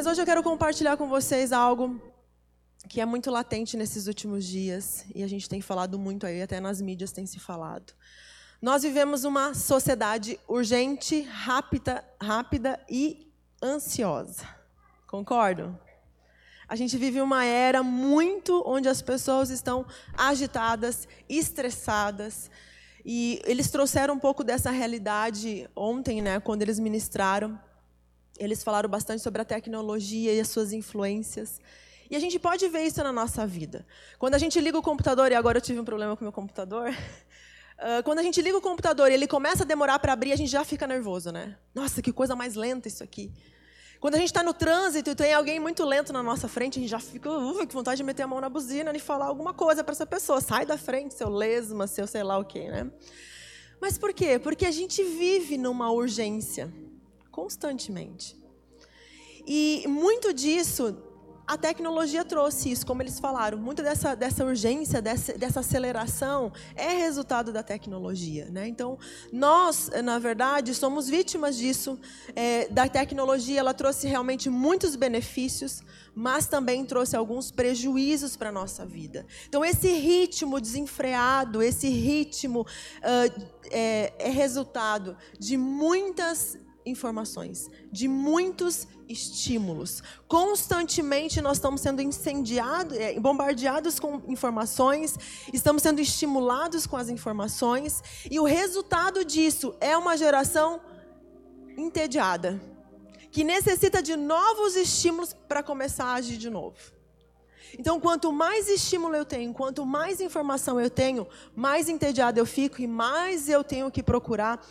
Mas hoje eu quero compartilhar com vocês algo que é muito latente nesses últimos dias e a gente tem falado muito aí, até nas mídias tem se falado. Nós vivemos uma sociedade urgente, rápida, rápida e ansiosa. Concordam? A gente vive uma era muito onde as pessoas estão agitadas, estressadas, e eles trouxeram um pouco dessa realidade ontem, né, quando eles ministraram. Eles falaram bastante sobre a tecnologia e as suas influências. E a gente pode ver isso na nossa vida. Quando a gente liga o computador, e agora eu tive um problema com o meu computador, uh, quando a gente liga o computador e ele começa a demorar para abrir, a gente já fica nervoso, né? Nossa, que coisa mais lenta isso aqui. Quando a gente está no trânsito e tem alguém muito lento na nossa frente, a gente já fica uh, com vontade de meter a mão na buzina e falar alguma coisa para essa pessoa. Sai da frente, seu lesma, seu sei lá o quê, né? Mas por quê? Porque a gente vive numa urgência constantemente. E muito disso a tecnologia trouxe isso, como eles falaram. Muito dessa, dessa urgência, dessa, dessa aceleração, é resultado da tecnologia. Né? Então, nós, na verdade, somos vítimas disso. É, da tecnologia, ela trouxe realmente muitos benefícios, mas também trouxe alguns prejuízos para a nossa vida. Então, esse ritmo desenfreado, esse ritmo uh, é, é resultado de muitas informações, de muitos estímulos. Constantemente nós estamos sendo incendiados, é, bombardeados com informações, estamos sendo estimulados com as informações, e o resultado disso é uma geração entediada, que necessita de novos estímulos para começar a agir de novo. Então, quanto mais estímulo eu tenho, quanto mais informação eu tenho, mais entediado eu fico e mais eu tenho que procurar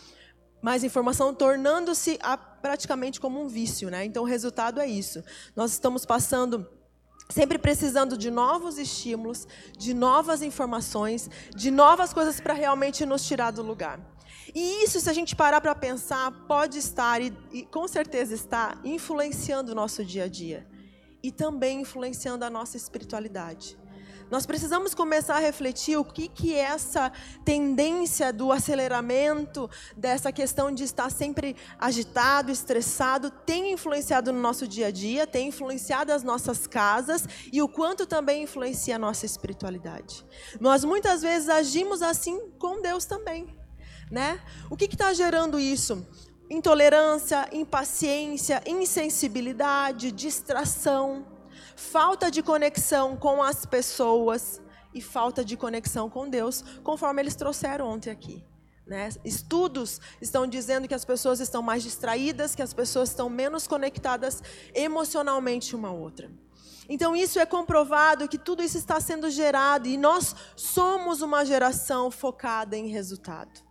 mais informação, tornando-se praticamente como um vício. Né? Então, o resultado é isso. Nós estamos passando sempre precisando de novos estímulos, de novas informações, de novas coisas para realmente nos tirar do lugar. E isso, se a gente parar para pensar, pode estar, e, e com certeza está, influenciando o nosso dia a dia. E também influenciando a nossa espiritualidade. Nós precisamos começar a refletir o que, que é essa tendência do aceleramento, dessa questão de estar sempre agitado, estressado, tem influenciado no nosso dia a dia, tem influenciado as nossas casas e o quanto também influencia a nossa espiritualidade. Nós muitas vezes agimos assim com Deus também. Né? O que está gerando isso? Intolerância, impaciência, insensibilidade, distração falta de conexão com as pessoas e falta de conexão com Deus, conforme eles trouxeram ontem aqui. Né? Estudos estão dizendo que as pessoas estão mais distraídas, que as pessoas estão menos conectadas emocionalmente uma à outra. Então, isso é comprovado que tudo isso está sendo gerado e nós somos uma geração focada em resultado.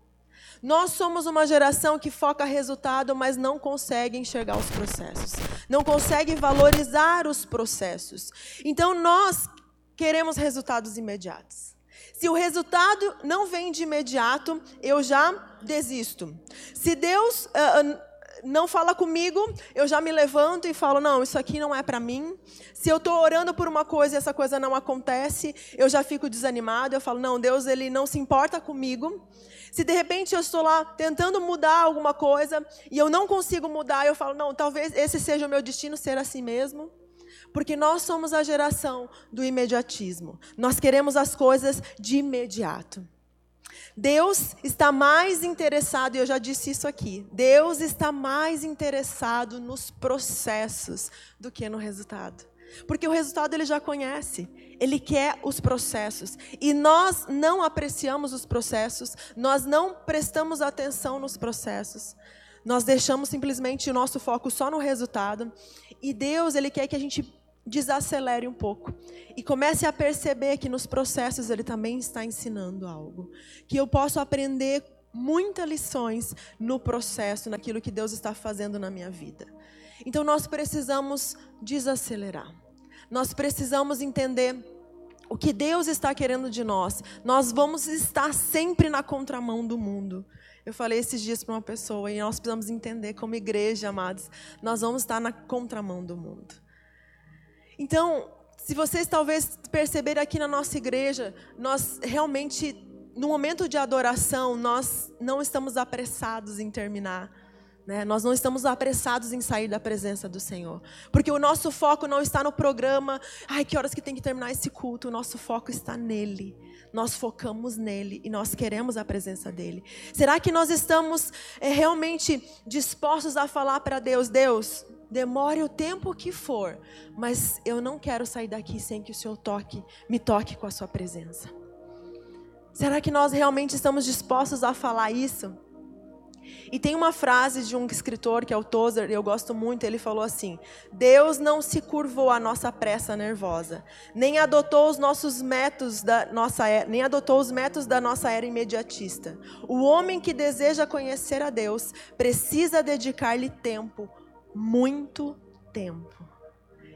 Nós somos uma geração que foca resultado, mas não consegue enxergar os processos. Não consegue valorizar os processos. Então nós queremos resultados imediatos. Se o resultado não vem de imediato, eu já desisto. Se Deus uh, não fala comigo, eu já me levanto e falo: não, isso aqui não é para mim. Se eu estou orando por uma coisa e essa coisa não acontece, eu já fico desanimado. Eu falo: não, Deus ele não se importa comigo. Se de repente eu estou lá tentando mudar alguma coisa e eu não consigo mudar, eu falo, não, talvez esse seja o meu destino ser assim mesmo. Porque nós somos a geração do imediatismo. Nós queremos as coisas de imediato. Deus está mais interessado, e eu já disse isso aqui, Deus está mais interessado nos processos do que no resultado. Porque o resultado ele já conhece. Ele quer os processos. E nós não apreciamos os processos, nós não prestamos atenção nos processos. Nós deixamos simplesmente o nosso foco só no resultado. E Deus, ele quer que a gente desacelere um pouco e comece a perceber que nos processos ele também está ensinando algo, que eu posso aprender muitas lições no processo, naquilo que Deus está fazendo na minha vida. Então nós precisamos desacelerar. Nós precisamos entender o que Deus está querendo de nós. Nós vamos estar sempre na contramão do mundo. Eu falei esses dias para uma pessoa e nós precisamos entender como igreja, amados, nós vamos estar na contramão do mundo. Então, se vocês talvez perceberem aqui na nossa igreja, nós realmente no momento de adoração, nós não estamos apressados em terminar Né? Nós não estamos apressados em sair da presença do Senhor. Porque o nosso foco não está no programa, ai, que horas que tem que terminar esse culto. O nosso foco está nele. Nós focamos nele e nós queremos a presença dele. Será que nós estamos é, realmente dispostos a falar para Deus: Deus, demore o tempo que for, mas eu não quero sair daqui sem que o Senhor toque, me toque com a sua presença. Será que nós realmente estamos dispostos a falar isso? E tem uma frase de um escritor que é o Tozer, eu gosto muito, ele falou assim: Deus não se curvou à nossa pressa nervosa, nem adotou os nossos métodos da nossa nem adotou os métodos da nossa era imediatista. O homem que deseja conhecer a Deus precisa dedicar-lhe tempo, muito tempo.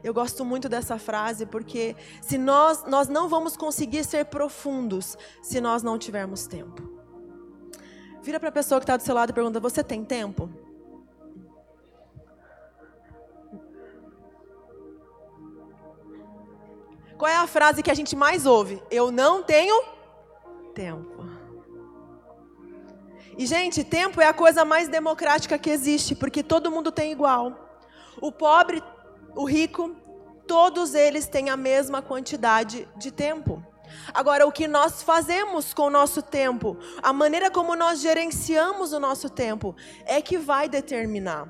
Eu gosto muito dessa frase porque se nós nós não vamos conseguir ser profundos se nós não tivermos tempo. Vira para a pessoa que está do seu lado e pergunta: Você tem tempo? Qual é a frase que a gente mais ouve? Eu não tenho tempo. E, gente, tempo é a coisa mais democrática que existe, porque todo mundo tem igual. O pobre, o rico, todos eles têm a mesma quantidade de tempo. Agora, o que nós fazemos com o nosso tempo, a maneira como nós gerenciamos o nosso tempo, é que vai determinar.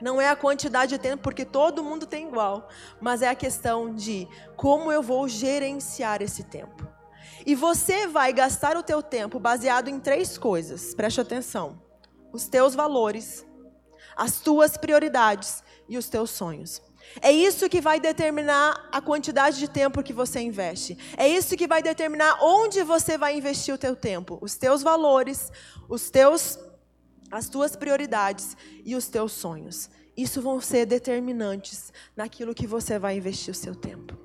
Não é a quantidade de tempo, porque todo mundo tem igual, mas é a questão de como eu vou gerenciar esse tempo. E você vai gastar o teu tempo baseado em três coisas. Preste atenção: os teus valores, as tuas prioridades e os teus sonhos. É isso que vai determinar a quantidade de tempo que você investe. É isso que vai determinar onde você vai investir o teu tempo, os teus valores, os teus as tuas prioridades e os teus sonhos. Isso vão ser determinantes naquilo que você vai investir o seu tempo.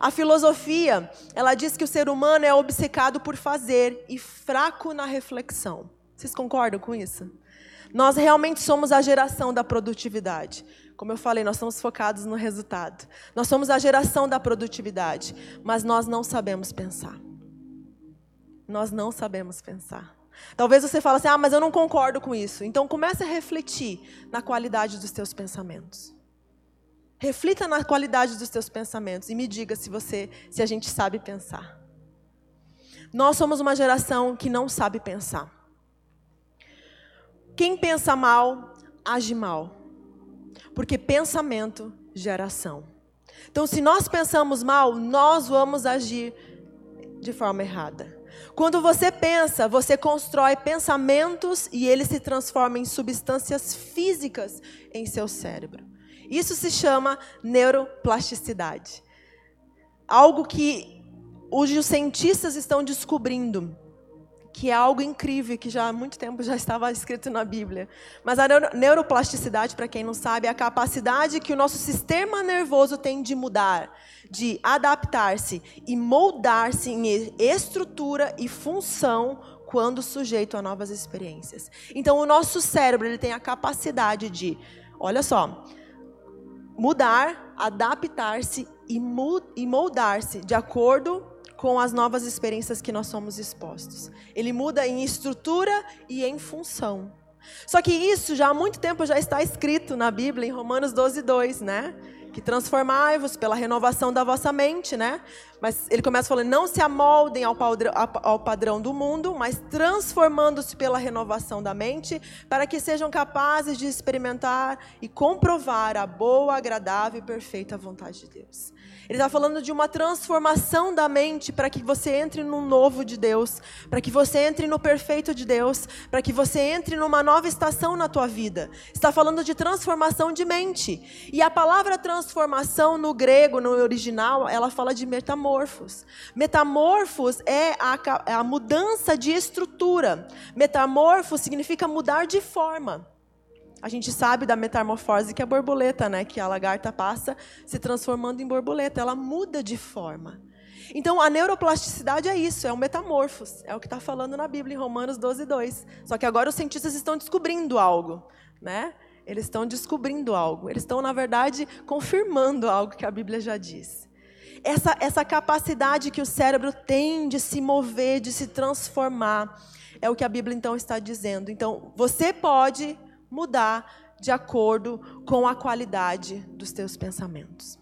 A filosofia, ela diz que o ser humano é obcecado por fazer e fraco na reflexão. Vocês concordam com isso? Nós realmente somos a geração da produtividade. Como eu falei, nós estamos focados no resultado. Nós somos a geração da produtividade, mas nós não sabemos pensar. Nós não sabemos pensar. Talvez você fale assim: "Ah, mas eu não concordo com isso". Então comece a refletir na qualidade dos teus pensamentos. Reflita na qualidade dos teus pensamentos e me diga se você, se a gente sabe pensar. Nós somos uma geração que não sabe pensar. Quem pensa mal, age mal. Porque pensamento gera ação. Então, se nós pensamos mal, nós vamos agir de forma errada. Quando você pensa, você constrói pensamentos e eles se transformam em substâncias físicas em seu cérebro. Isso se chama neuroplasticidade. Algo que os cientistas estão descobrindo que é algo incrível, que já há muito tempo já estava escrito na Bíblia. Mas a neuroplasticidade, para quem não sabe, é a capacidade que o nosso sistema nervoso tem de mudar, de adaptar-se e moldar-se em estrutura e função quando sujeito a novas experiências. Então, o nosso cérebro ele tem a capacidade de, olha só, mudar, adaptar-se e moldar-se de acordo com as novas experiências que nós somos expostos. Ele muda em estrutura e em função. Só que isso já há muito tempo já está escrito na Bíblia, em Romanos 12, 2, né? Que transformai-vos pela renovação da vossa mente, né? Mas ele começa falando, não se amoldem ao padrão, do mundo, mas transformando-se pela renovação da mente, para que sejam capazes de experimentar e comprovar a boa, agradável e perfeita vontade de Deus. Ele está falando de uma transformação da mente para que você entre no novo de Deus, para que você entre no perfeito de Deus, para que você entre numa nova estação na tua vida. Está falando de transformação de mente. E a palavra transformação no grego, no original, ela fala de metamorfos. Metamorfos é a, é a mudança de estrutura. Metamorfo significa mudar de forma. A gente sabe da metamorfose que é a borboleta, né? Que a lagarta passa se transformando em borboleta, ela muda de forma. Então, a neuroplasticidade é isso, é o metamorfos, é o que está falando na Bíblia, em Romanos 12, 2. Só que agora os cientistas estão descobrindo algo, né? Eles estão descobrindo algo, eles estão, na verdade, confirmando algo que a Bíblia já diz. Essa, essa capacidade que o cérebro tem de se mover, de se transformar, é o que a Bíblia então está dizendo. Então, você pode mudar de acordo com a qualidade dos teus pensamentos.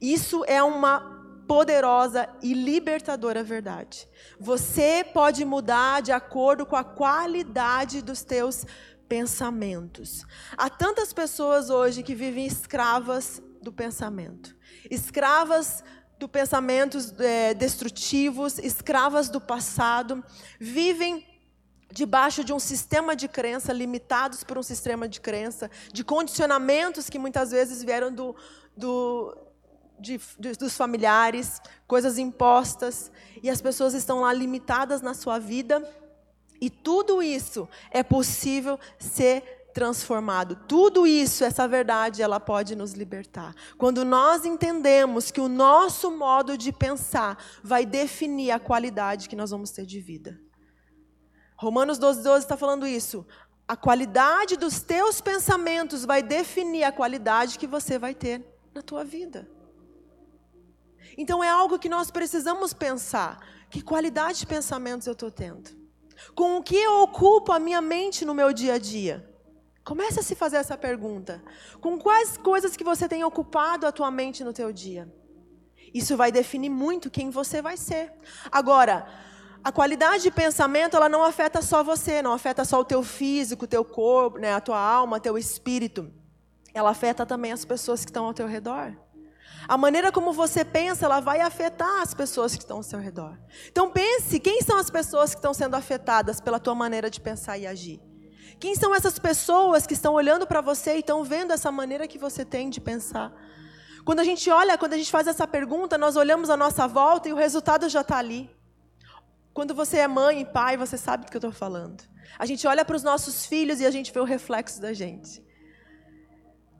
Isso é uma poderosa e libertadora verdade. Você pode mudar de acordo com a qualidade dos teus pensamentos. Há tantas pessoas hoje que vivem escravas do pensamento, escravas do pensamentos é, destrutivos, escravas do passado, vivem debaixo de um sistema de crença, limitados por um sistema de crença, de condicionamentos que muitas vezes vieram do, do, de, de, dos familiares, coisas impostas, e as pessoas estão lá limitadas na sua vida, e tudo isso é possível ser transformado. Tudo isso, essa verdade, ela pode nos libertar. Quando nós entendemos que o nosso modo de pensar vai definir a qualidade que nós vamos ter de vida. Romanos 12, 12 está falando isso. A qualidade dos teus pensamentos vai definir a qualidade que você vai ter na tua vida. Então é algo que nós precisamos pensar. Que qualidade de pensamentos eu estou tendo? Com o que eu ocupo a minha mente no meu dia a dia? Comece a se fazer essa pergunta. Com quais coisas que você tem ocupado a tua mente no teu dia? Isso vai definir muito quem você vai ser. Agora, a qualidade de pensamento, ela não afeta só você, não afeta só o teu físico, o teu corpo, né, a tua alma, teu espírito. Ela afeta também as pessoas que estão ao teu redor. A maneira como você pensa, ela vai afetar as pessoas que estão ao seu redor. Então pense, quem são as pessoas que estão sendo afetadas pela tua maneira de pensar e agir? Quem são essas pessoas que estão olhando para você e estão vendo essa maneira que você tem de pensar? Quando a gente olha, quando a gente faz essa pergunta, nós olhamos à nossa volta e o resultado já está ali. Quando você é mãe e pai, você sabe do que eu estou falando. A gente olha para os nossos filhos e a gente vê o reflexo da gente.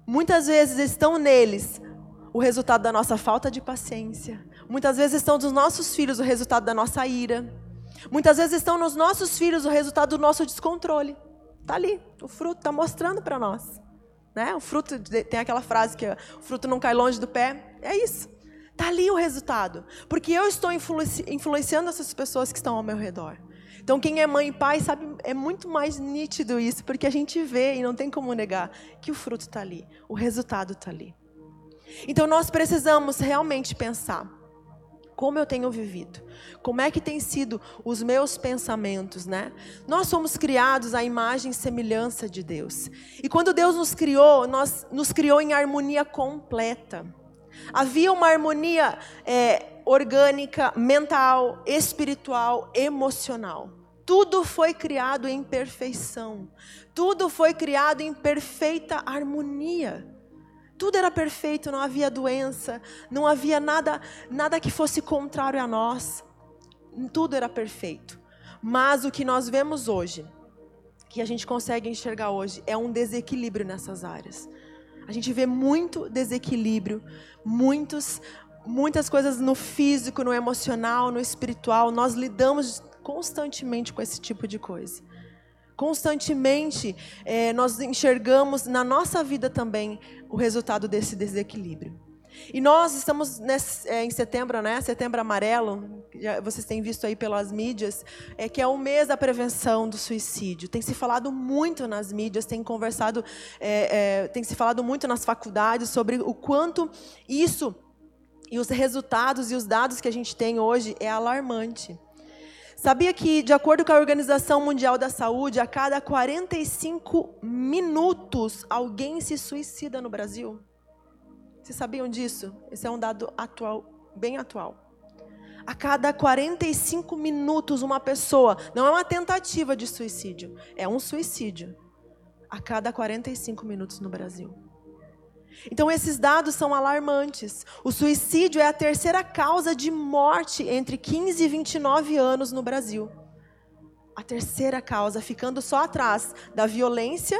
Muitas vezes estão neles o resultado da nossa falta de paciência. Muitas vezes estão dos nossos filhos o resultado da nossa ira. Muitas vezes estão nos nossos filhos o resultado do nosso descontrole. Está ali, o fruto está mostrando para nós. Né? O fruto, tem aquela frase que o fruto não cai longe do pé. É isso. Está ali o resultado. Porque eu estou influenci influenciando essas pessoas que estão ao meu redor. Então, quem é mãe e pai sabe, é muito mais nítido isso, porque a gente vê e não tem como negar que o fruto está ali, o resultado está ali. Então nós precisamos realmente pensar como eu tenho vivido, como é que tem sido os meus pensamentos, né? Nós somos criados à imagem e semelhança de Deus. E quando Deus nos criou, nós nos criou em harmonia completa. Havia uma harmonia é, orgânica, mental, espiritual, emocional. Tudo foi criado em perfeição. Tudo foi criado em perfeita harmonia. Tudo era perfeito, não havia doença, não havia nada, nada que fosse contrário a nós. Tudo era perfeito. Mas o que nós vemos hoje, que a gente consegue enxergar hoje, é um desequilíbrio nessas áreas. A gente vê muito desequilíbrio, muitos, muitas coisas no físico, no emocional, no espiritual. Nós lidamos constantemente com esse tipo de coisa. Constantemente é, nós enxergamos na nossa vida também o resultado desse desequilíbrio. E nós estamos nesse, é, em setembro, né? Setembro amarelo, já, vocês têm visto aí pelas mídias, é que é o mês da prevenção do suicídio. Tem se falado muito nas mídias, tem conversado, é, é, tem se falado muito nas faculdades sobre o quanto isso e os resultados e os dados que a gente tem hoje é alarmante. Sabia que, de acordo com a Organização Mundial da Saúde, a cada 45 minutos alguém se suicida no Brasil? Vocês sabiam disso? Esse é um dado atual, bem atual. A cada 45 minutos, uma pessoa, não é uma tentativa de suicídio, é um suicídio. A cada 45 minutos no Brasil. Então, esses dados são alarmantes. O suicídio é a terceira causa de morte entre 15 e 29 anos no Brasil. A terceira causa, ficando só atrás da violência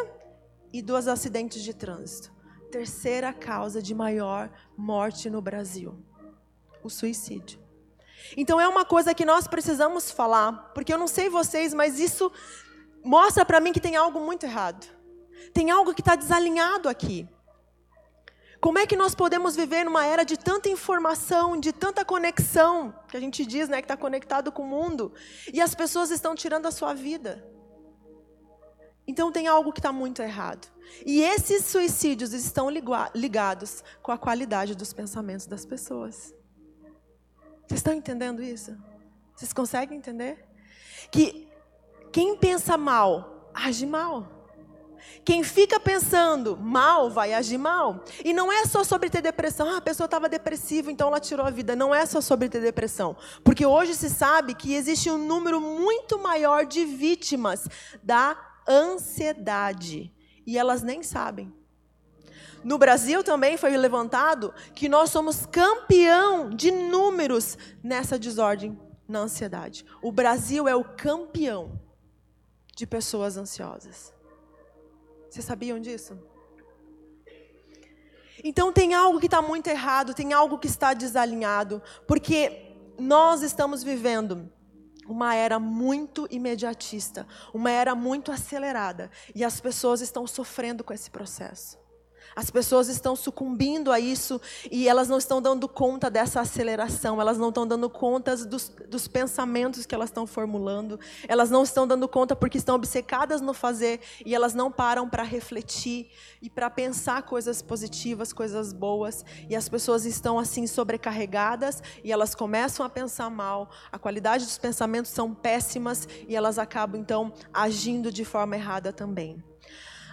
e dos acidentes de trânsito. Terceira causa de maior morte no Brasil: o suicídio. Então, é uma coisa que nós precisamos falar, porque eu não sei vocês, mas isso mostra para mim que tem algo muito errado. Tem algo que está desalinhado aqui. Como é que nós podemos viver numa era de tanta informação, de tanta conexão, que a gente diz né, que está conectado com o mundo, e as pessoas estão tirando a sua vida? Então tem algo que está muito errado. E esses suicídios estão ligados com a qualidade dos pensamentos das pessoas. Vocês estão entendendo isso? Vocês conseguem entender? Que quem pensa mal, age mal. Quem fica pensando mal vai agir mal. E não é só sobre ter depressão. Ah, a pessoa estava depressiva, então ela tirou a vida. Não é só sobre ter depressão. Porque hoje se sabe que existe um número muito maior de vítimas da ansiedade. E elas nem sabem. No Brasil também foi levantado que nós somos campeão de números nessa desordem na ansiedade. O Brasil é o campeão de pessoas ansiosas. Vocês sabiam disso? Então tem algo que está muito errado, tem algo que está desalinhado, porque nós estamos vivendo uma era muito imediatista, uma era muito acelerada, e as pessoas estão sofrendo com esse processo. As pessoas estão sucumbindo a isso e elas não estão dando conta dessa aceleração, elas não estão dando conta dos, dos pensamentos que elas estão formulando, elas não estão dando conta porque estão obcecadas no fazer e elas não param para refletir e para pensar coisas positivas, coisas boas. E as pessoas estão assim sobrecarregadas e elas começam a pensar mal, a qualidade dos pensamentos são péssimas e elas acabam então agindo de forma errada também.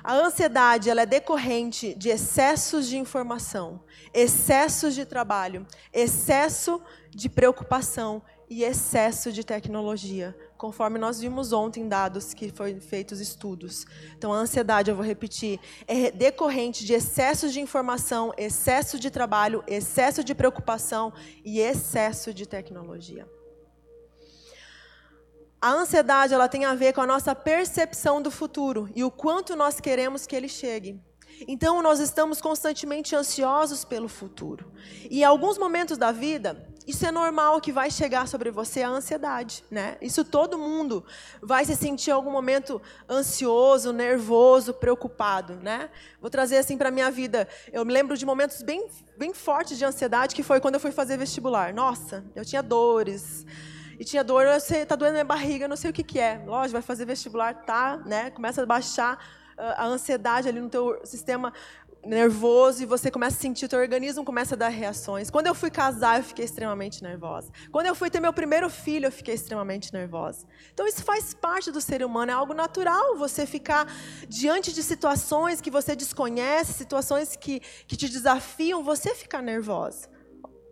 A ansiedade ela é decorrente de excessos de informação, excessos de trabalho, excesso de preocupação e excesso de tecnologia, conforme nós vimos ontem dados que foram feitos estudos. Então a ansiedade, eu vou repetir, é decorrente de excessos de informação, excesso de trabalho, excesso de preocupação e excesso de tecnologia. A ansiedade ela tem a ver com a nossa percepção do futuro e o quanto nós queremos que ele chegue. Então nós estamos constantemente ansiosos pelo futuro. E em alguns momentos da vida, isso é normal que vai chegar sobre você a ansiedade, né? Isso todo mundo vai se sentir em algum momento ansioso, nervoso, preocupado, né? Vou trazer assim para minha vida. Eu me lembro de momentos bem bem fortes de ansiedade que foi quando eu fui fazer vestibular. Nossa, eu tinha dores, e tinha dor, eu sei, tá doendo minha barriga, não sei o que que é. Lógico, vai fazer vestibular, tá, né? Começa a baixar uh, a ansiedade ali no teu sistema nervoso e você começa a sentir, o teu organismo começa a dar reações. Quando eu fui casar, eu fiquei extremamente nervosa. Quando eu fui ter meu primeiro filho, eu fiquei extremamente nervosa. Então isso faz parte do ser humano, é algo natural você ficar diante de situações que você desconhece, situações que, que te desafiam, você ficar nervosa.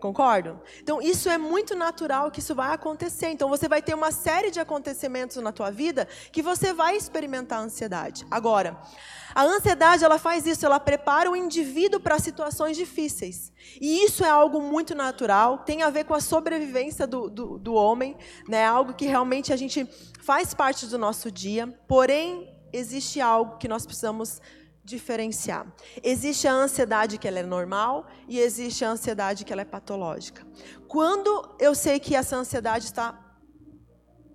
Concordam? Então, isso é muito natural que isso vai acontecer. Então, você vai ter uma série de acontecimentos na tua vida que você vai experimentar ansiedade. Agora, a ansiedade, ela faz isso, ela prepara o indivíduo para situações difíceis. E isso é algo muito natural, tem a ver com a sobrevivência do, do, do homem, né? algo que realmente a gente faz parte do nosso dia, porém, existe algo que nós precisamos diferenciar. Existe a ansiedade que ela é normal e existe a ansiedade que ela é patológica. Quando eu sei que essa ansiedade está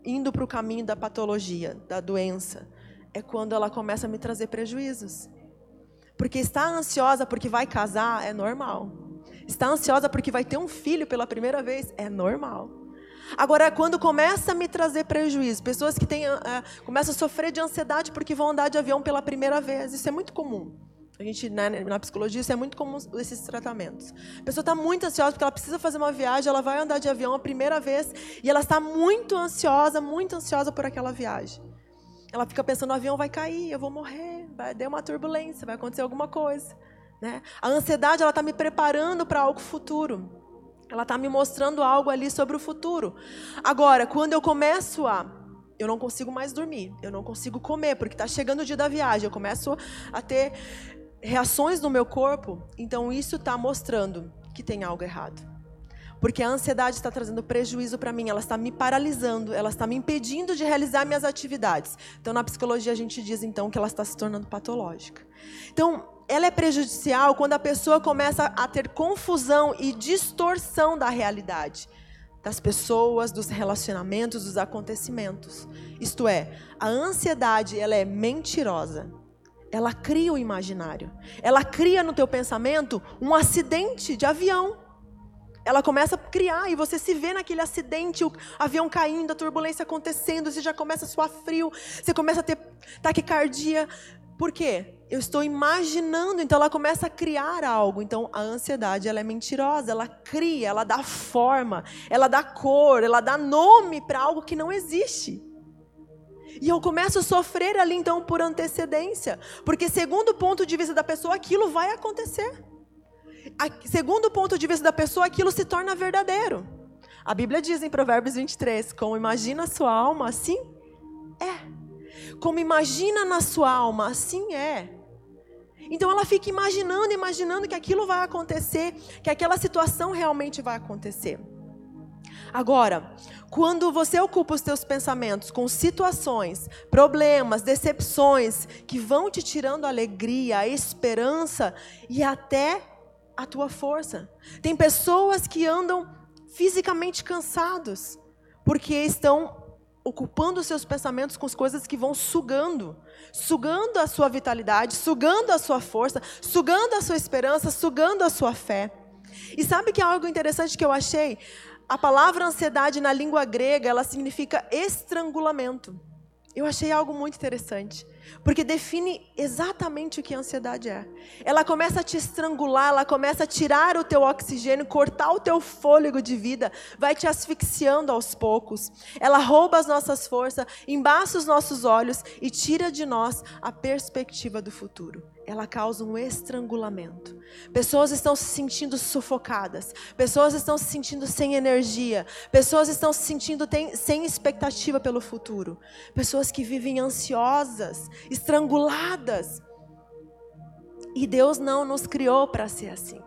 indo para o caminho da patologia, da doença, é quando ela começa a me trazer prejuízos. Porque estar ansiosa porque vai casar é normal. Estar ansiosa porque vai ter um filho pela primeira vez é normal. Agora, quando começa a me trazer prejuízo, pessoas que têm, uh, começam a sofrer de ansiedade porque vão andar de avião pela primeira vez, isso é muito comum. A gente, né, na psicologia, isso é muito comum, esses tratamentos. A pessoa está muito ansiosa porque ela precisa fazer uma viagem, ela vai andar de avião a primeira vez e ela está muito ansiosa, muito ansiosa por aquela viagem. Ela fica pensando, o avião vai cair, eu vou morrer, vai ter uma turbulência, vai acontecer alguma coisa. Né? A ansiedade ela está me preparando para algo futuro. Ela está me mostrando algo ali sobre o futuro. Agora, quando eu começo a. Eu não consigo mais dormir, eu não consigo comer, porque está chegando o dia da viagem, eu começo a ter reações no meu corpo, então isso está mostrando que tem algo errado. Porque a ansiedade está trazendo prejuízo para mim, ela está me paralisando, ela está me impedindo de realizar minhas atividades. Então, na psicologia, a gente diz então que ela está se tornando patológica. Então, ela é prejudicial quando a pessoa começa a ter confusão e distorção da realidade das pessoas, dos relacionamentos, dos acontecimentos. Isto é, a ansiedade, ela é mentirosa. Ela cria o imaginário. Ela cria no teu pensamento um acidente de avião. Ela começa a criar e você se vê naquele acidente, o avião caindo, a turbulência acontecendo, você já começa a suar frio, você começa a ter taquicardia. Por quê? Eu estou imaginando, então ela começa a criar algo. Então a ansiedade, ela é mentirosa, ela cria, ela dá forma, ela dá cor, ela dá nome para algo que não existe. E eu começo a sofrer ali então por antecedência, porque segundo o ponto de vista da pessoa, aquilo vai acontecer. Segundo o ponto de vista da pessoa, aquilo se torna verdadeiro. A Bíblia diz em Provérbios 23, como imagina a sua alma, assim é. Como imagina na sua alma, assim é. Então ela fica imaginando, imaginando que aquilo vai acontecer, que aquela situação realmente vai acontecer. Agora, quando você ocupa os teus pensamentos com situações, problemas, decepções que vão te tirando alegria, a esperança e até a tua força. Tem pessoas que andam fisicamente cansados porque estão ocupando seus pensamentos com as coisas que vão sugando, sugando a sua vitalidade, sugando a sua força, sugando a sua esperança, sugando a sua fé. E sabe que é algo interessante que eu achei? A palavra ansiedade na língua grega, ela significa estrangulamento. Eu achei algo muito interessante. Porque define exatamente o que a ansiedade é. Ela começa a te estrangular, ela começa a tirar o teu oxigênio, cortar o teu fôlego de vida, vai te asfixiando aos poucos. Ela rouba as nossas forças, embaça os nossos olhos e tira de nós a perspectiva do futuro. Ela causa um estrangulamento. Pessoas estão se sentindo sufocadas, pessoas estão se sentindo sem energia, pessoas estão se sentindo sem expectativa pelo futuro, pessoas que vivem ansiosas, estranguladas. E Deus não nos criou para ser assim.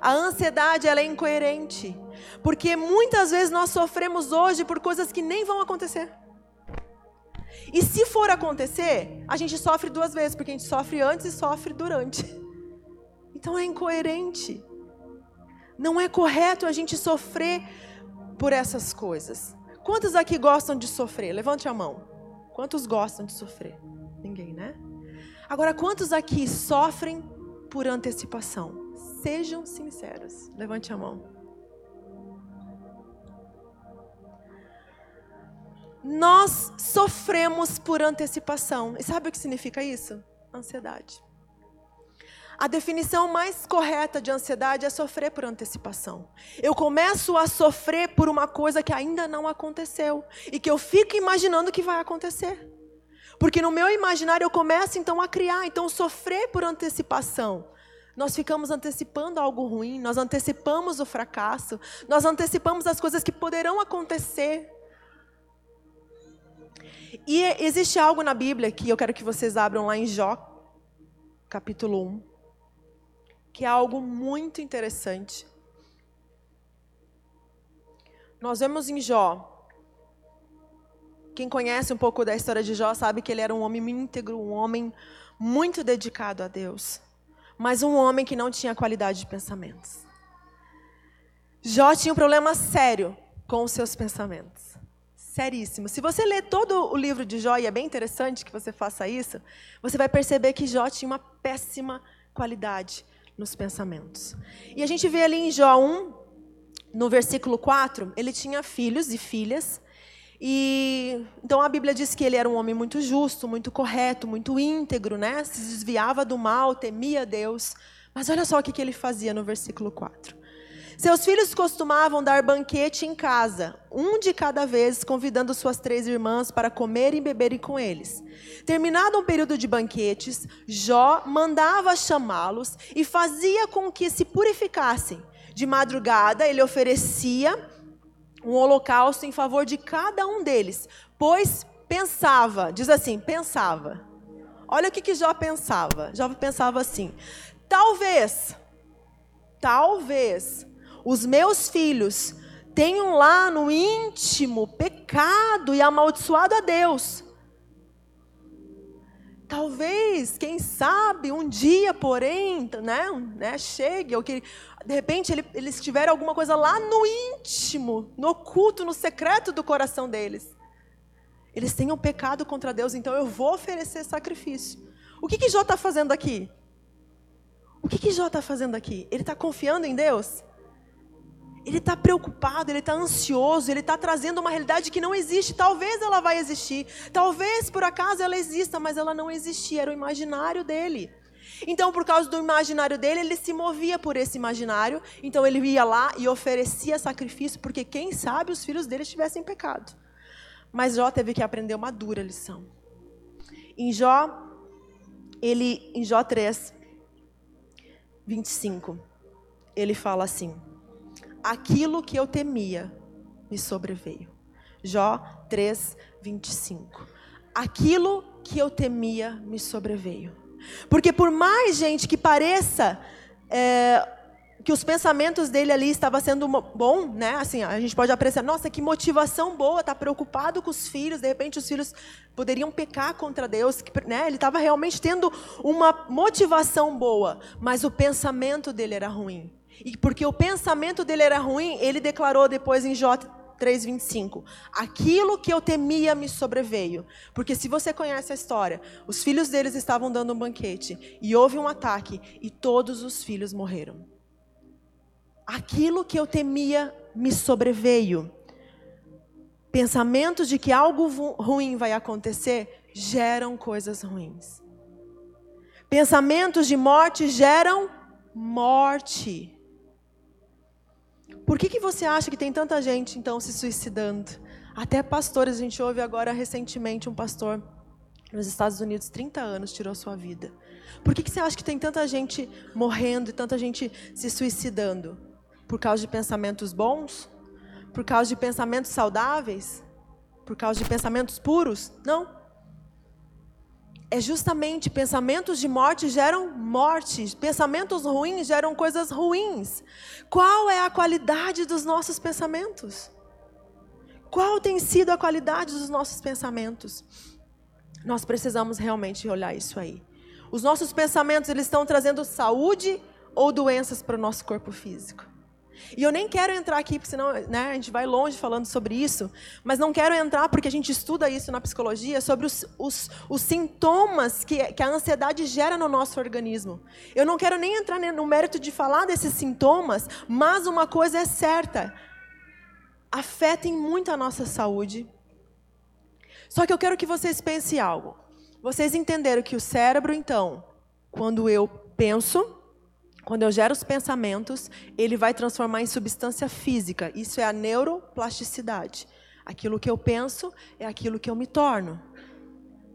A ansiedade ela é incoerente, porque muitas vezes nós sofremos hoje por coisas que nem vão acontecer. E se for acontecer, a gente sofre duas vezes, porque a gente sofre antes e sofre durante. Então é incoerente. Não é correto a gente sofrer por essas coisas. Quantos aqui gostam de sofrer? Levante a mão. Quantos gostam de sofrer? Ninguém, né? Agora, quantos aqui sofrem por antecipação? Sejam sinceros. Levante a mão. Nós sofremos por antecipação. E sabe o que significa isso? Ansiedade. A definição mais correta de ansiedade é sofrer por antecipação. Eu começo a sofrer por uma coisa que ainda não aconteceu e que eu fico imaginando que vai acontecer. Porque no meu imaginário eu começo então a criar, então sofrer por antecipação. Nós ficamos antecipando algo ruim, nós antecipamos o fracasso, nós antecipamos as coisas que poderão acontecer. E existe algo na Bíblia que eu quero que vocês abram lá em Jó, capítulo 1 que é algo muito interessante. Nós vemos em Jó. Quem conhece um pouco da história de Jó sabe que ele era um homem íntegro, um homem muito dedicado a Deus, mas um homem que não tinha qualidade de pensamentos. Jó tinha um problema sério com os seus pensamentos. Seríssimo. Se você ler todo o livro de Jó, e é bem interessante que você faça isso, você vai perceber que Jó tinha uma péssima qualidade nos pensamentos. E a gente vê ali em Jó 1, no versículo 4, ele tinha filhos e filhas. E então a Bíblia diz que ele era um homem muito justo, muito correto, muito íntegro, né? Se desviava do mal, temia Deus. Mas olha só o que, que ele fazia no versículo 4. Seus filhos costumavam dar banquete em casa, um de cada vez, convidando suas três irmãs para comerem e beberem com eles. Terminado um período de banquetes, Jó mandava chamá-los e fazia com que se purificassem. De madrugada, ele oferecia um holocausto em favor de cada um deles, pois pensava, diz assim, pensava. Olha o que, que Jó pensava. Jó pensava assim: talvez, talvez os meus filhos tenham lá no íntimo pecado e amaldiçoado a Deus. Talvez, quem sabe, um dia, porém, né, né chegue, ou que de repente ele, eles tiverem alguma coisa lá no íntimo, no oculto, no secreto do coração deles. Eles tenham pecado contra Deus, então eu vou oferecer sacrifício. O que, que Jó está fazendo aqui? O que, que Jó está fazendo aqui? Ele está confiando em Deus? Ele está preocupado, ele está ansioso, ele está trazendo uma realidade que não existe. Talvez ela vai existir, talvez por acaso ela exista, mas ela não existia, era o imaginário dele. Então, por causa do imaginário dele, ele se movia por esse imaginário. Então, ele ia lá e oferecia sacrifício, porque quem sabe os filhos dele estivessem em pecado. Mas Jó teve que aprender uma dura lição. Em Jó, ele, em Jó 3, 25, ele fala assim: Aquilo que eu temia me sobreveio. Jó 3, 25. Aquilo que eu temia me sobreveio. Porque por mais gente que pareça é, que os pensamentos dele ali estavam sendo bom, né? Assim, a gente pode apreciar, nossa, que motivação boa, tá preocupado com os filhos, de repente os filhos poderiam pecar contra Deus, né? Ele estava realmente tendo uma motivação boa, mas o pensamento dele era ruim. E porque o pensamento dele era ruim, ele declarou depois em Jó 3:25. Aquilo que eu temia me sobreveio. Porque se você conhece a história, os filhos deles estavam dando um banquete e houve um ataque e todos os filhos morreram. Aquilo que eu temia me sobreveio. Pensamentos de que algo ruim vai acontecer geram coisas ruins. Pensamentos de morte geram morte. Por que, que você acha que tem tanta gente, então, se suicidando? Até pastores, a gente ouve agora recentemente um pastor nos Estados Unidos, 30 anos, tirou sua vida. Por que, que você acha que tem tanta gente morrendo e tanta gente se suicidando? Por causa de pensamentos bons? Por causa de pensamentos saudáveis? Por causa de pensamentos puros? Não é justamente pensamentos de morte geram morte, pensamentos ruins geram coisas ruins. Qual é a qualidade dos nossos pensamentos? Qual tem sido a qualidade dos nossos pensamentos? Nós precisamos realmente olhar isso aí. Os nossos pensamentos eles estão trazendo saúde ou doenças para o nosso corpo físico? E eu nem quero entrar aqui, porque senão né, a gente vai longe falando sobre isso, mas não quero entrar porque a gente estuda isso na psicologia, sobre os, os, os sintomas que, que a ansiedade gera no nosso organismo. Eu não quero nem entrar no mérito de falar desses sintomas, mas uma coisa é certa: afetem muito a nossa saúde. Só que eu quero que vocês pensem algo. Vocês entenderam que o cérebro, então, quando eu penso, quando eu gero os pensamentos, ele vai transformar em substância física. Isso é a neuroplasticidade. Aquilo que eu penso é aquilo que eu me torno.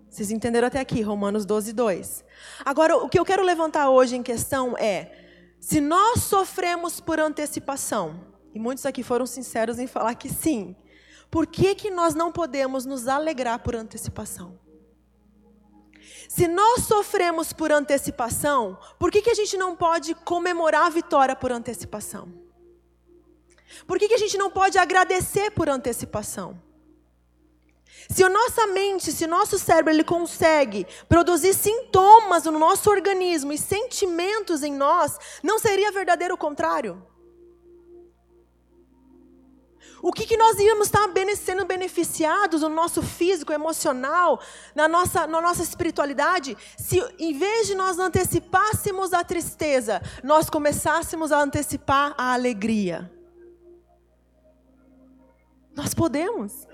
Vocês entenderam até aqui, Romanos 12, 2. Agora, o que eu quero levantar hoje em questão é: se nós sofremos por antecipação, e muitos aqui foram sinceros em falar que sim, por que, que nós não podemos nos alegrar por antecipação? Se nós sofremos por antecipação, por que, que a gente não pode comemorar a vitória por antecipação? Por que, que a gente não pode agradecer por antecipação? Se a nossa mente, se o nosso cérebro ele consegue produzir sintomas no nosso organismo e sentimentos em nós, não seria verdadeiro o contrário? O que, que nós íamos estar sendo beneficiados no nosso físico, emocional, na nossa, na nossa espiritualidade, se em vez de nós antecipássemos a tristeza, nós começássemos a antecipar a alegria? Nós podemos.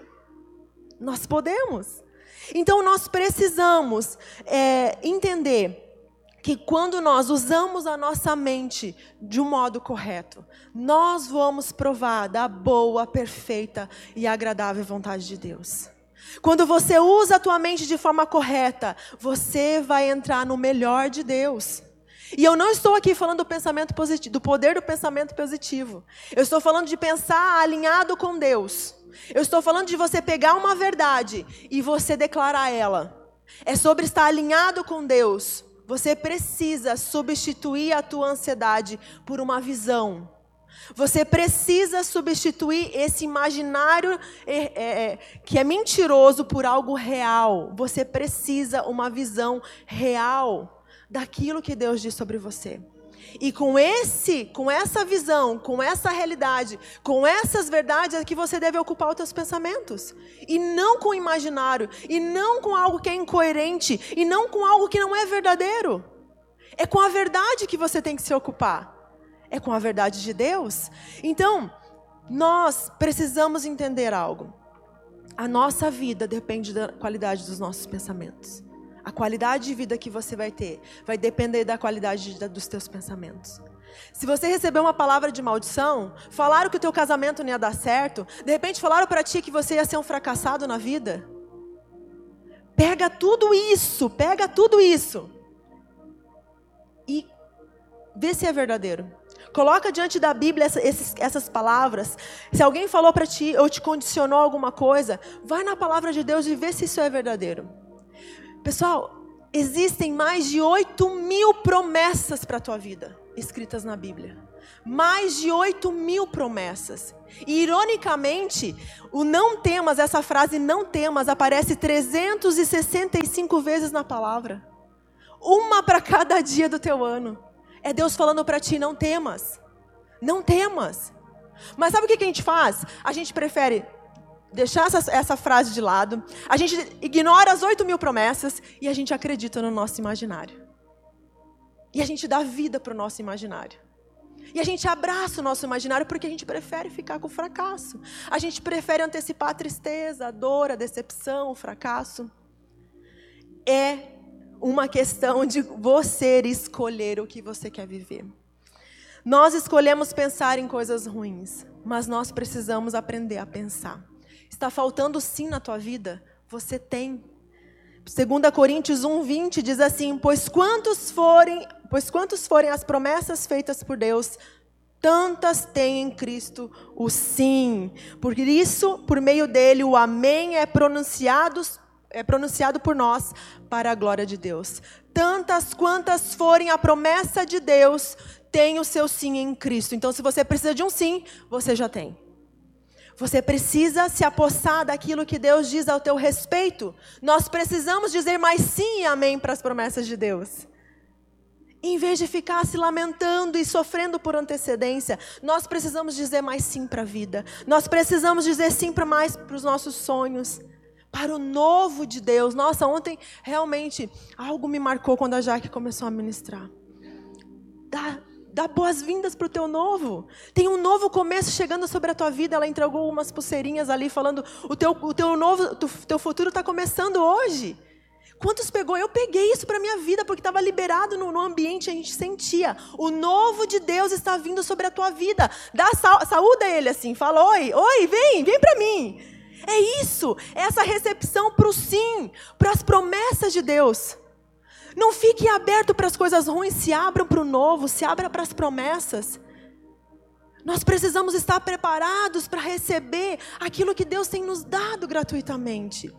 Nós podemos. Então nós precisamos é, entender que quando nós usamos a nossa mente de um modo correto, nós vamos provar da boa, perfeita e agradável vontade de Deus. Quando você usa a tua mente de forma correta, você vai entrar no melhor de Deus. E eu não estou aqui falando do pensamento positivo, do poder do pensamento positivo. Eu estou falando de pensar alinhado com Deus. Eu estou falando de você pegar uma verdade e você declarar ela. É sobre estar alinhado com Deus, você precisa substituir a tua ansiedade por uma visão. Você precisa substituir esse imaginário é, é, é, que é mentiroso por algo real. Você precisa uma visão real daquilo que Deus diz sobre você. E com esse, com essa visão, com essa realidade, com essas verdades é que você deve ocupar os seus pensamentos. E não com o imaginário, e não com algo que é incoerente, e não com algo que não é verdadeiro. É com a verdade que você tem que se ocupar. É com a verdade de Deus. Então, Nós precisamos entender algo. A nossa vida depende da qualidade dos nossos pensamentos. A qualidade de vida que você vai ter vai depender da qualidade dos teus pensamentos. Se você receber uma palavra de maldição, falaram que o teu casamento não ia dar certo, de repente falaram para ti que você ia ser um fracassado na vida. Pega tudo isso, pega tudo isso e vê se é verdadeiro. Coloca diante da Bíblia essa, esses, essas palavras. Se alguém falou para ti ou te condicionou alguma coisa, vai na palavra de Deus e vê se isso é verdadeiro. Pessoal, existem mais de 8 mil promessas para a tua vida escritas na Bíblia. Mais de 8 mil promessas. E, ironicamente, o não temas, essa frase não temas, aparece 365 vezes na palavra. Uma para cada dia do teu ano. É Deus falando para ti: não temas. Não temas. Mas sabe o que a gente faz? A gente prefere deixar essa, essa frase de lado, a gente ignora as oito mil promessas e a gente acredita no nosso imaginário. E a gente dá vida para o nosso imaginário. E a gente abraça o nosso imaginário porque a gente prefere ficar com o fracasso. A gente prefere antecipar a tristeza, a dor, a decepção, o fracasso. É uma questão de você escolher o que você quer viver. Nós escolhemos pensar em coisas ruins, mas nós precisamos aprender a pensar. Está faltando sim na tua vida? Você tem. 2 Coríntios 1:20 diz assim: "Pois quantos forem, pois quantos forem as promessas feitas por Deus, tantas tem em Cristo o sim. Por isso, por meio dele, o amém é pronunciado é pronunciado por nós para a glória de Deus. Tantas quantas forem a promessa de Deus, tem o seu sim em Cristo. Então, se você precisa de um sim, você já tem. Você precisa se apossar daquilo que Deus diz ao teu respeito. Nós precisamos dizer mais sim e amém para as promessas de Deus. Em vez de ficar se lamentando e sofrendo por antecedência, nós precisamos dizer mais sim para a vida. Nós precisamos dizer sim para mais para os nossos sonhos para o novo de Deus. Nossa, ontem realmente algo me marcou quando a Jaque começou a ministrar. Dá, dá boas-vindas para o teu novo. Tem um novo começo chegando sobre a tua vida. Ela entregou umas pulseirinhas ali falando: o teu, o teu novo, o teu futuro está começando hoje. Quantos pegou? Eu peguei isso para minha vida porque estava liberado no, no, ambiente, a gente sentia. O novo de Deus está vindo sobre a tua vida. Dá saúde a ele assim, fala: "Oi, oi, vem, vem para mim". É isso, é essa recepção para o sim, para as promessas de Deus. Não fique aberto para as coisas ruins, se abram para o novo, se abra para as promessas. Nós precisamos estar preparados para receber aquilo que Deus tem nos dado gratuitamente.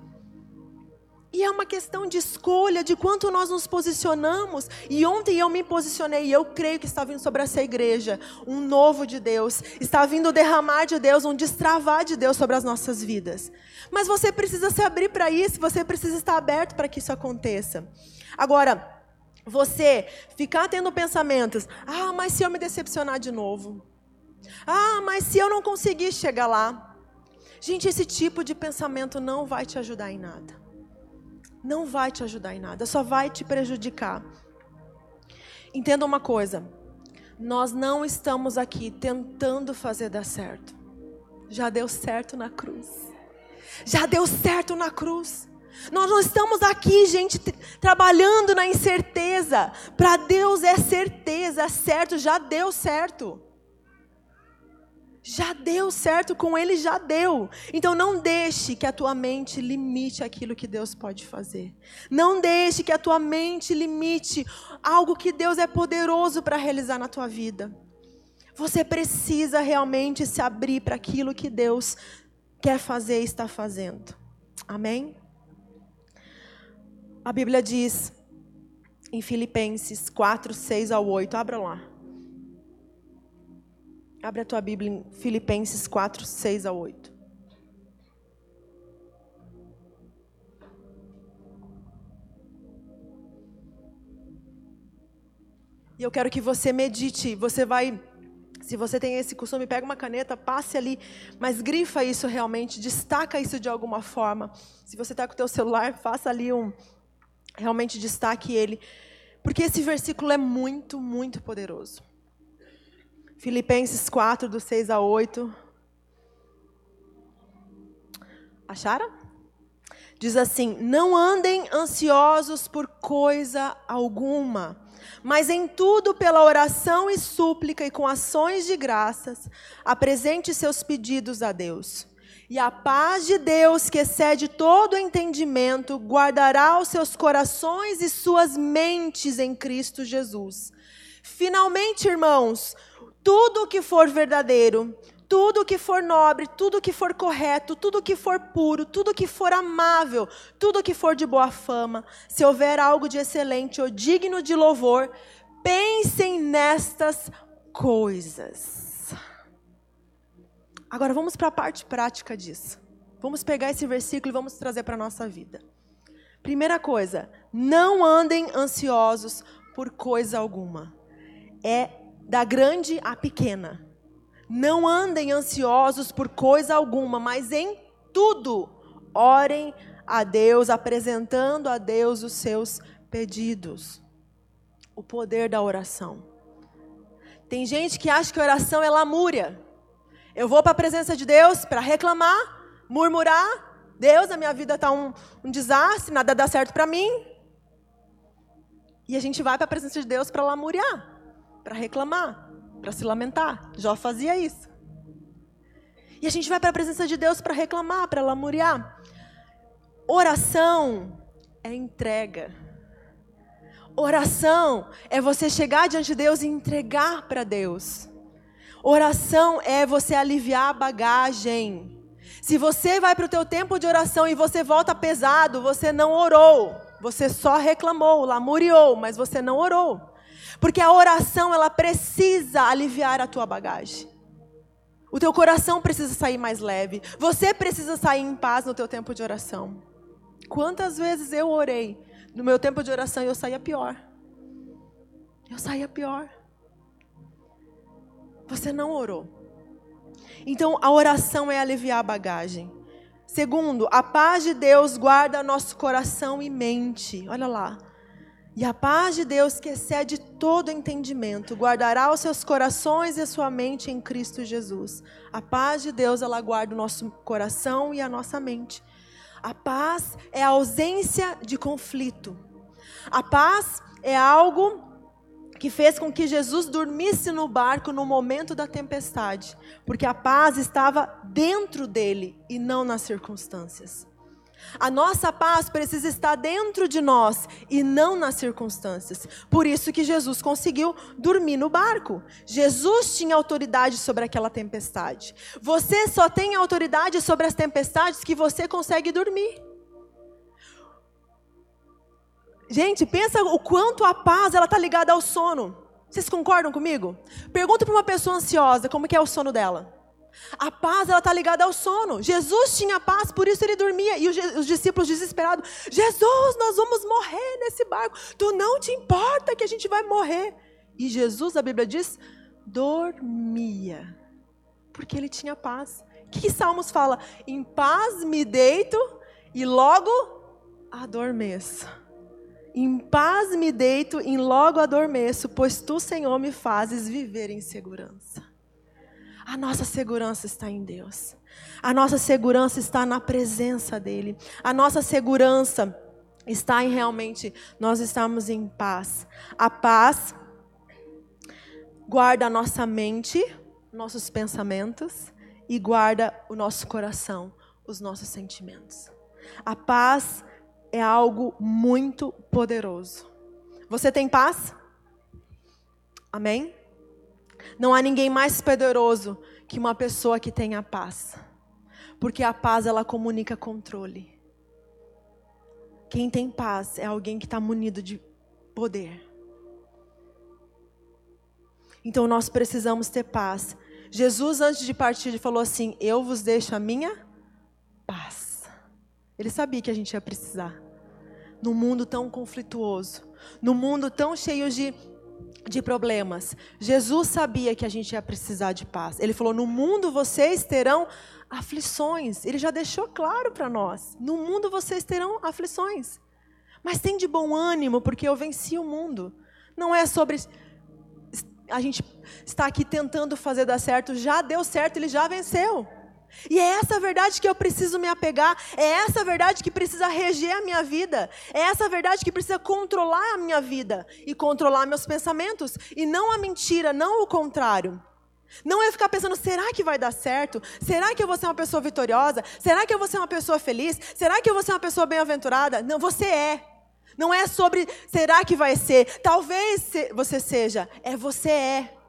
E é uma questão de escolha, de quanto nós nos posicionamos. E ontem eu me posicionei, e eu creio que está vindo sobre essa igreja um novo de Deus. Está vindo derramar de Deus, um destravar de Deus sobre as nossas vidas. Mas você precisa se abrir para isso, você precisa estar aberto para que isso aconteça. Agora, você ficar tendo pensamentos: ah, mas se eu me decepcionar de novo? Ah, mas se eu não conseguir chegar lá? Gente, esse tipo de pensamento não vai te ajudar em nada não vai te ajudar em nada, só vai te prejudicar. Entenda uma coisa: nós não estamos aqui tentando fazer dar certo. Já deu certo na cruz. Já deu certo na cruz. Nós não estamos aqui, gente, trabalhando na incerteza. Para Deus é certeza, é certo, já deu certo. Já deu certo com ele, já deu. Então não deixe que a tua mente limite aquilo que Deus pode fazer. Não deixe que a tua mente limite algo que Deus é poderoso para realizar na tua vida. Você precisa realmente se abrir para aquilo que Deus quer fazer e está fazendo. Amém? A Bíblia diz em Filipenses 4, 6 ao 8, abra lá. Abre a tua Bíblia em Filipenses 4, 6 a 8. E eu quero que você medite, você vai, se você tem esse costume, pega uma caneta, passe ali, mas grifa isso realmente, destaca isso de alguma forma. Se você está com o teu celular, faça ali um, realmente destaque ele, porque esse versículo é muito, muito poderoso. Filipenses 4, do 6 a 8. Acharam? Diz assim: Não andem ansiosos por coisa alguma, mas em tudo, pela oração e súplica e com ações de graças, apresente seus pedidos a Deus. E a paz de Deus, que excede todo entendimento, guardará os seus corações e suas mentes em Cristo Jesus. Finalmente, irmãos, tudo o que for verdadeiro, tudo que for nobre, tudo que for correto, tudo que for puro, tudo que for amável, tudo que for de boa fama, se houver algo de excelente ou digno de louvor, pensem nestas coisas. Agora vamos para a parte prática disso. Vamos pegar esse versículo e vamos trazer para a nossa vida. Primeira coisa, não andem ansiosos por coisa alguma. É da grande à pequena. Não andem ansiosos por coisa alguma, mas em tudo orem a Deus, apresentando a Deus os seus pedidos. O poder da oração. Tem gente que acha que oração é lamúria. Eu vou para a presença de Deus para reclamar, murmurar. Deus, a minha vida está um, um desastre, nada dá certo para mim. E a gente vai para a presença de Deus para lamuriar, para reclamar para se lamentar. Jó fazia isso. E a gente vai para a presença de Deus para reclamar, para lamuriar. Oração é entrega. Oração é você chegar diante de Deus e entregar para Deus. Oração é você aliviar a bagagem. Se você vai para o teu tempo de oração e você volta pesado, você não orou. Você só reclamou, lamuriou, mas você não orou. Porque a oração, ela precisa aliviar a tua bagagem. O teu coração precisa sair mais leve. Você precisa sair em paz no teu tempo de oração. Quantas vezes eu orei no meu tempo de oração e eu saía pior? Eu saía pior. Você não orou. Então, a oração é aliviar a bagagem. Segundo, a paz de Deus guarda nosso coração e mente. Olha lá. E a paz de Deus, que excede todo entendimento, guardará os seus corações e a sua mente em Cristo Jesus. A paz de Deus, ela guarda o nosso coração e a nossa mente. A paz é a ausência de conflito. A paz é algo que fez com que Jesus dormisse no barco no momento da tempestade, porque a paz estava dentro dele e não nas circunstâncias. A nossa paz precisa estar dentro de nós e não nas circunstâncias. Por isso que Jesus conseguiu dormir no barco. Jesus tinha autoridade sobre aquela tempestade. Você só tem autoridade sobre as tempestades que você consegue dormir. Gente, pensa o quanto a paz ela está ligada ao sono. Vocês concordam comigo? Pergunta para uma pessoa ansiosa como que é o sono dela. A paz ela está ligada ao sono. Jesus tinha paz, por isso ele dormia. E os discípulos desesperados: Jesus, nós vamos morrer nesse barco. Tu não te importa que a gente vai morrer. E Jesus, a Bíblia diz, dormia, porque ele tinha paz. O que, que Salmos fala? Em paz me deito e logo adormeço. Em paz me deito e logo adormeço, pois tu, Senhor, me fazes viver em segurança. A nossa segurança está em Deus. A nossa segurança está na presença dEle. A nossa segurança está em realmente nós estarmos em paz. A paz guarda a nossa mente, nossos pensamentos e guarda o nosso coração, os nossos sentimentos. A paz é algo muito poderoso. Você tem paz? Amém? Não há ninguém mais poderoso que uma pessoa que tenha paz. Porque a paz ela comunica controle. Quem tem paz é alguém que está munido de poder. Então nós precisamos ter paz. Jesus, antes de partir, falou assim: Eu vos deixo a minha paz. Ele sabia que a gente ia precisar. Num mundo tão conflituoso, num mundo tão cheio de de problemas. Jesus sabia que a gente ia precisar de paz. Ele falou: No mundo vocês terão aflições. Ele já deixou claro para nós: No mundo vocês terão aflições. Mas tem de bom ânimo, porque eu venci o mundo. Não é sobre a gente estar aqui tentando fazer dar certo. Já deu certo, ele já venceu. E é essa verdade que eu preciso me apegar, é essa verdade que precisa reger a minha vida, é essa verdade que precisa controlar a minha vida e controlar meus pensamentos, e não a mentira, não o contrário. Não é ficar pensando, será que vai dar certo? Será que eu vou ser uma pessoa vitoriosa? Será que eu vou ser uma pessoa feliz? Será que eu vou ser uma pessoa bem-aventurada? Não, você é. Não é sobre será que vai ser. Talvez você seja. É você é.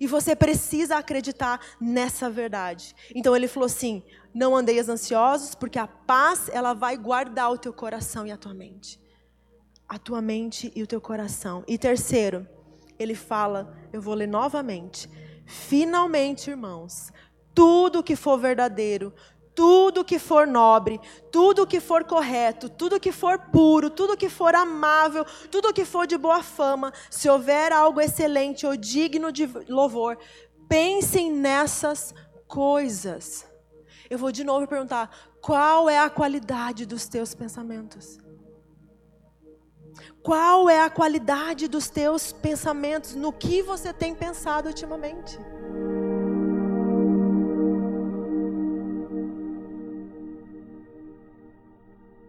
E você precisa acreditar nessa verdade. Então ele falou assim: não andeis ansiosos, porque a paz ela vai guardar o teu coração e a tua mente. A tua mente e o teu coração. E terceiro, ele fala, eu vou ler novamente Finalmente, irmãos, tudo que for verdadeiro, tudo que for nobre, tudo que for correto, tudo que for puro, tudo que for amável, tudo que for de boa fama, se houver algo excelente ou digno de louvor, pensem nessas coisas. Eu vou de novo perguntar: qual é a qualidade dos teus pensamentos? Qual é a qualidade dos teus pensamentos? No que você tem pensado ultimamente?